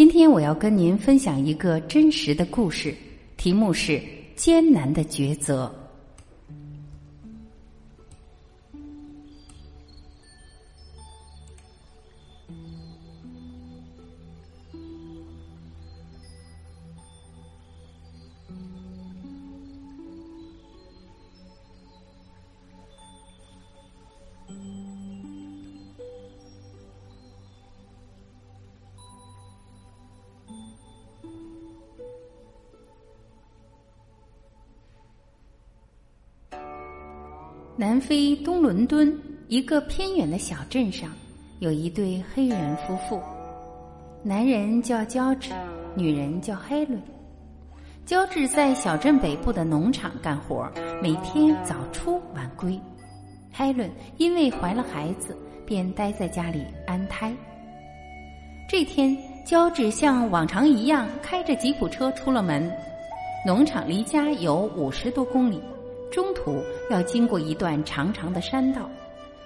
今天我要跟您分享一个真实的故事，题目是《艰难的抉择》。南非东伦敦一个偏远的小镇上，有一对黑人夫妇，男人叫乔治，女人叫海伦。乔治在小镇北部的农场干活，每天早出晚归。海伦因为怀了孩子，便待在家里安胎。这天，乔治像往常一样开着吉普车出了门。农场离家有五十多公里。中途要经过一段长长的山道，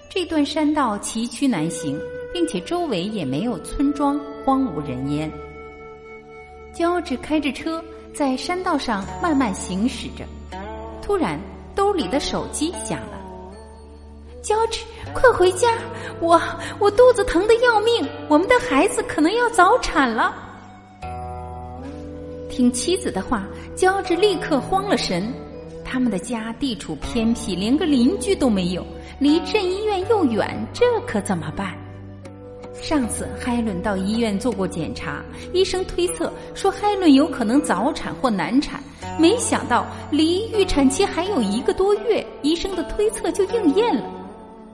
这段山道崎岖难行，并且周围也没有村庄，荒无人烟。乔治开着车在山道上慢慢行驶着，突然兜里的手机响了。乔治，快回家！我我肚子疼的要命，我们的孩子可能要早产了。听妻子的话，乔治立刻慌了神。他们的家地处偏僻，连个邻居都没有，离镇医院又远，这可怎么办？上次海伦到医院做过检查，医生推测说海伦有可能早产或难产，没想到离预产期还有一个多月，医生的推测就应验了。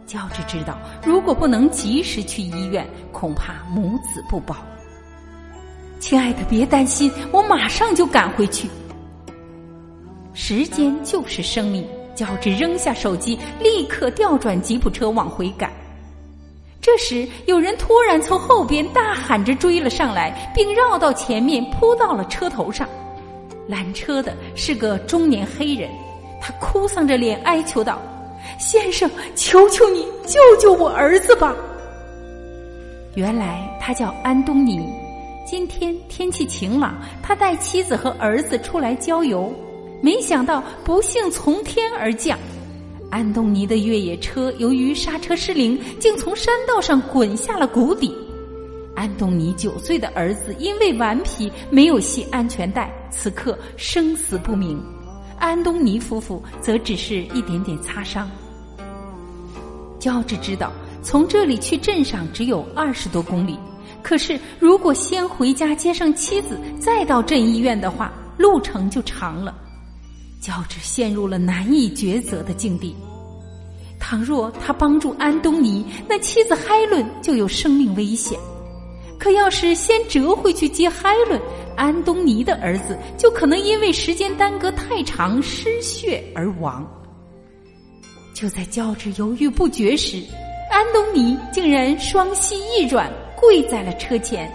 乔治知道，如果不能及时去医院，恐怕母子不保。亲爱的，别担心，我马上就赶回去。时间就是生命，乔治扔下手机，立刻调转吉普车往回赶。这时，有人突然从后边大喊着追了上来，并绕到前面扑到了车头上。拦车的是个中年黑人，他哭丧着脸哀求道：“先生，求求你救救我儿子吧！”原来他叫安东尼，今天天气晴朗，他带妻子和儿子出来郊游。没想到不幸从天而降，安东尼的越野车由于刹车失灵，竟从山道上滚下了谷底。安东尼九岁的儿子因为顽皮没有系安全带，此刻生死不明。安东尼夫妇则只是一点点擦伤。乔治知道从这里去镇上只有二十多公里，可是如果先回家接上妻子，再到镇医院的话，路程就长了。乔治陷入了难以抉择的境地。倘若他帮助安东尼，那妻子海伦就有生命危险；可要是先折回去接海伦，安东尼的儿子就可能因为时间耽搁太长失血而亡。就在乔治犹豫不决时，安东尼竟然双膝一软，跪在了车前。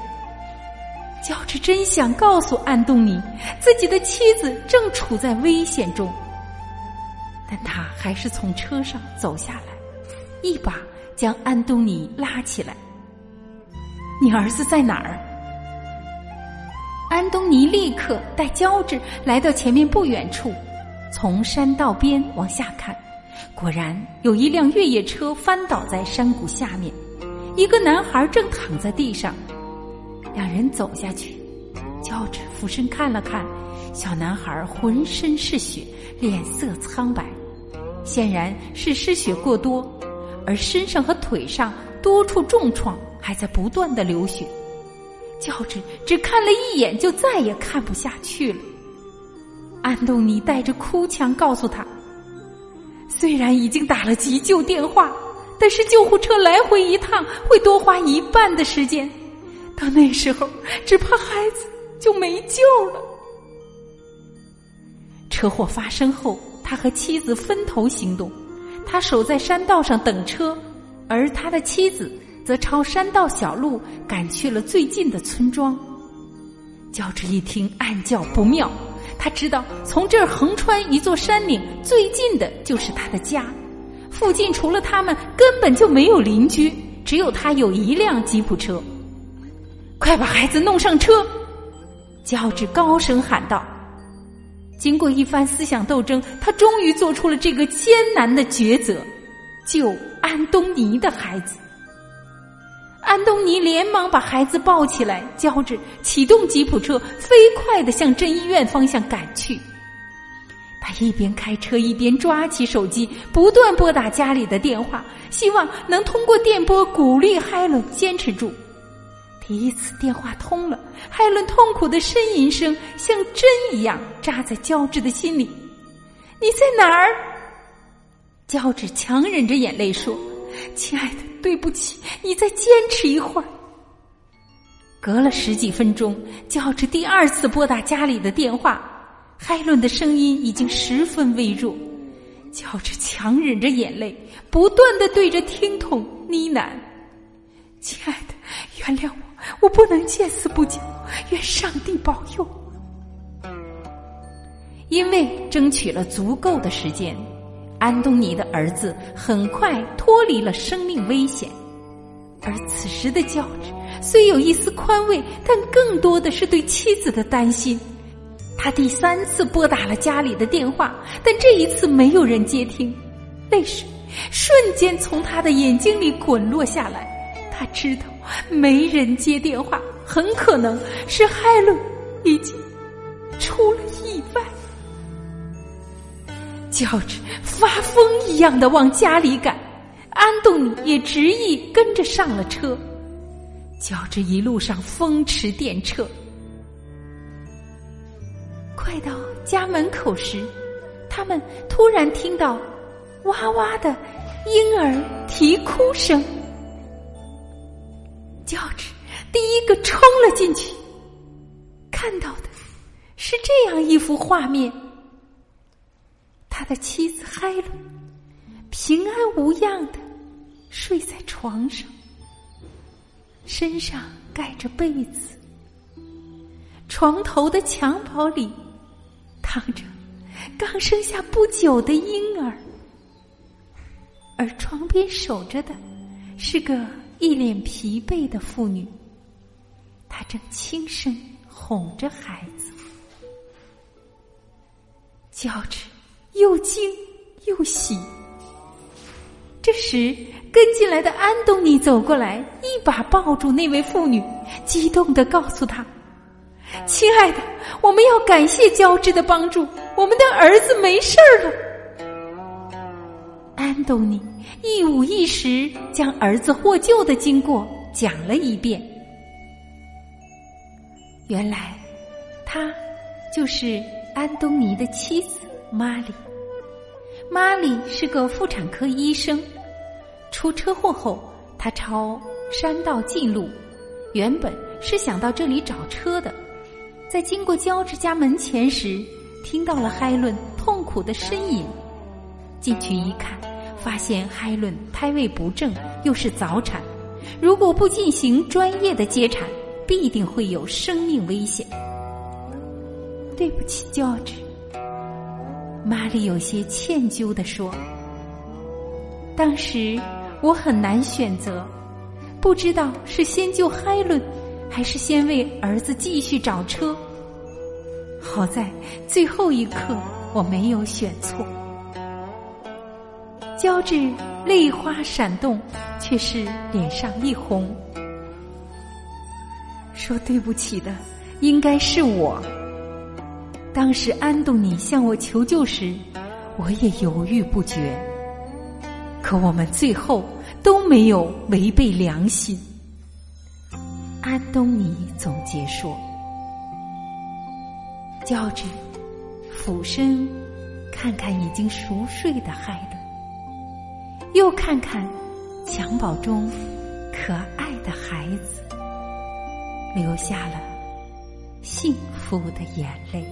乔治真想告诉安东尼，自己的妻子正处在危险中，但他还是从车上走下来，一把将安东尼拉起来。“你儿子在哪儿？”安东尼立刻带乔治来到前面不远处，从山道边往下看，果然有一辆越野车翻倒在山谷下面，一个男孩正躺在地上。两人走下去，乔治俯身看了看，小男孩浑身是血，脸色苍白，显然是失血过多，而身上和腿上多处重创还在不断的流血。乔治只看了一眼，就再也看不下去了。安东尼带着哭腔告诉他：“虽然已经打了急救电话，但是救护车来回一趟会多花一半的时间。”到那时候，只怕孩子就没救了。车祸发生后，他和妻子分头行动，他守在山道上等车，而他的妻子则朝山道小路赶去了最近的村庄。乔治一听暗叫不妙，他知道从这儿横穿一座山岭，最近的就是他的家，附近除了他们根本就没有邻居，只有他有一辆吉普车。快把孩子弄上车！乔治高声喊道。经过一番思想斗争，他终于做出了这个艰难的抉择：救安东尼的孩子。安东尼连忙把孩子抱起来，乔治启动吉普车，飞快的向镇医院方向赶去。他一边开车一边抓起手机，不断拨打家里的电话，希望能通过电波鼓励海伦坚持住。第一次电话通了，海伦痛苦的呻吟声像针一样扎在乔治的心里。“你在哪儿？”乔治强忍着眼泪说。亲爱的，对不起，你再坚持一会儿。隔了十几分钟，乔治第二次拨打家里的电话，海伦的声音已经十分微弱。乔治强忍着眼泪，不断的对着听筒呢喃：“亲爱的，原谅我，我不能见死不救，愿上帝保佑。”因为争取了足够的时间。安东尼的儿子很快脱离了生命危险，而此时的乔治虽有一丝宽慰，但更多的是对妻子的担心。他第三次拨打了家里的电话，但这一次没有人接听，泪水瞬间从他的眼睛里滚落下来。他知道没人接电话，很可能是海伦已经出了意外。乔治发疯一样的往家里赶，安东尼也执意跟着上了车。乔治一路上风驰电掣，快到家门口时，他们突然听到哇哇的婴儿啼哭声。乔治第一个冲了进去，看到的是这样一幅画面。他的妻子海伦平安无恙的睡在床上，身上盖着被子，床头的襁褓里躺着刚生下不久的婴儿，而床边守着的是个一脸疲惫的妇女，她正轻声哄着孩子，叫着。又惊又喜。这时，跟进来的安东尼走过来，一把抱住那位妇女，激动的告诉她：“亲爱的，我们要感谢乔治的帮助，我们的儿子没事儿了。”安东尼一五一十将儿子获救的经过讲了一遍。原来，他就是安东尼的妻子玛丽。玛丽是个妇产科医生，出车祸后，她抄山道近路，原本是想到这里找车的，在经过乔治家门前时，听到了海伦痛苦的呻吟，进去一看，发现海伦胎位不正，又是早产，如果不进行专业的接产，必定会有生命危险。对不起，乔治。玛丽有些歉疚地说：“当时我很难选择，不知道是先救海伦，还是先为儿子继续找车。好在最后一刻我没有选错。”乔治泪花闪动，却是脸上一红，说：“对不起的，应该是我。”当时安东尼向我求救时，我也犹豫不决。可我们最后都没有违背良心。安东尼总结说：“乔治，俯身看看已经熟睡的海，又看看襁褓中可爱的孩子，流下了幸福的眼泪。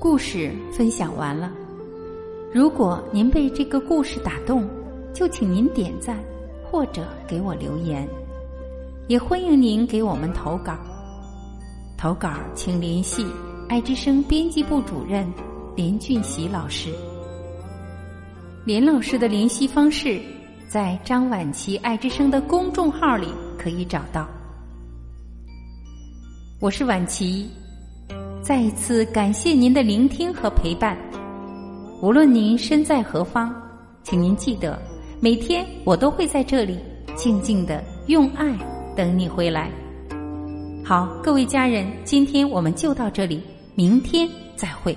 故事分享完了，如果您被这个故事打动，就请您点赞或者给我留言，也欢迎您给我们投稿。投稿请联系爱之声编辑部主任连俊喜老师。连老师的联系方式在张晚琪爱之声的公众号里可以找到。我是晚琪。再一次感谢您的聆听和陪伴。无论您身在何方，请您记得，每天我都会在这里静静的用爱等你回来。好，各位家人，今天我们就到这里，明天再会。